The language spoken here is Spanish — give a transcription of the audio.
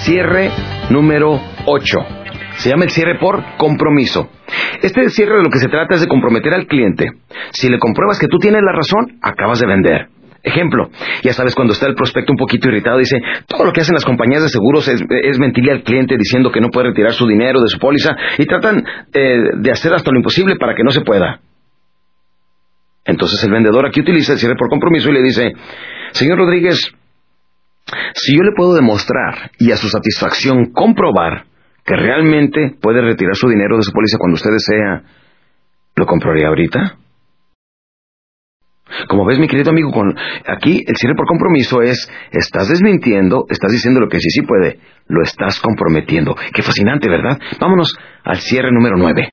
cierre número 8. Se llama el cierre por compromiso. Este cierre de lo que se trata es de comprometer al cliente. Si le compruebas que tú tienes la razón, acabas de vender. Ejemplo, ya sabes cuando está el prospecto un poquito irritado, dice, todo lo que hacen las compañías de seguros es, mentirle al cliente diciendo que no puede retirar su dinero de su póliza y tratan eh, de hacer hasta lo imposible para que no se pueda. Entonces el vendedor aquí utiliza el cierre por compromiso y le dice, señor Rodríguez, si yo le puedo demostrar y a su satisfacción comprobar que realmente puede retirar su dinero de su póliza cuando usted desea, ¿lo compraría ahorita? Como ves, mi querido amigo, con, aquí el cierre por compromiso es, estás desmintiendo, estás diciendo lo que sí sí puede, lo estás comprometiendo. Qué fascinante, ¿verdad? Vámonos al cierre número nueve.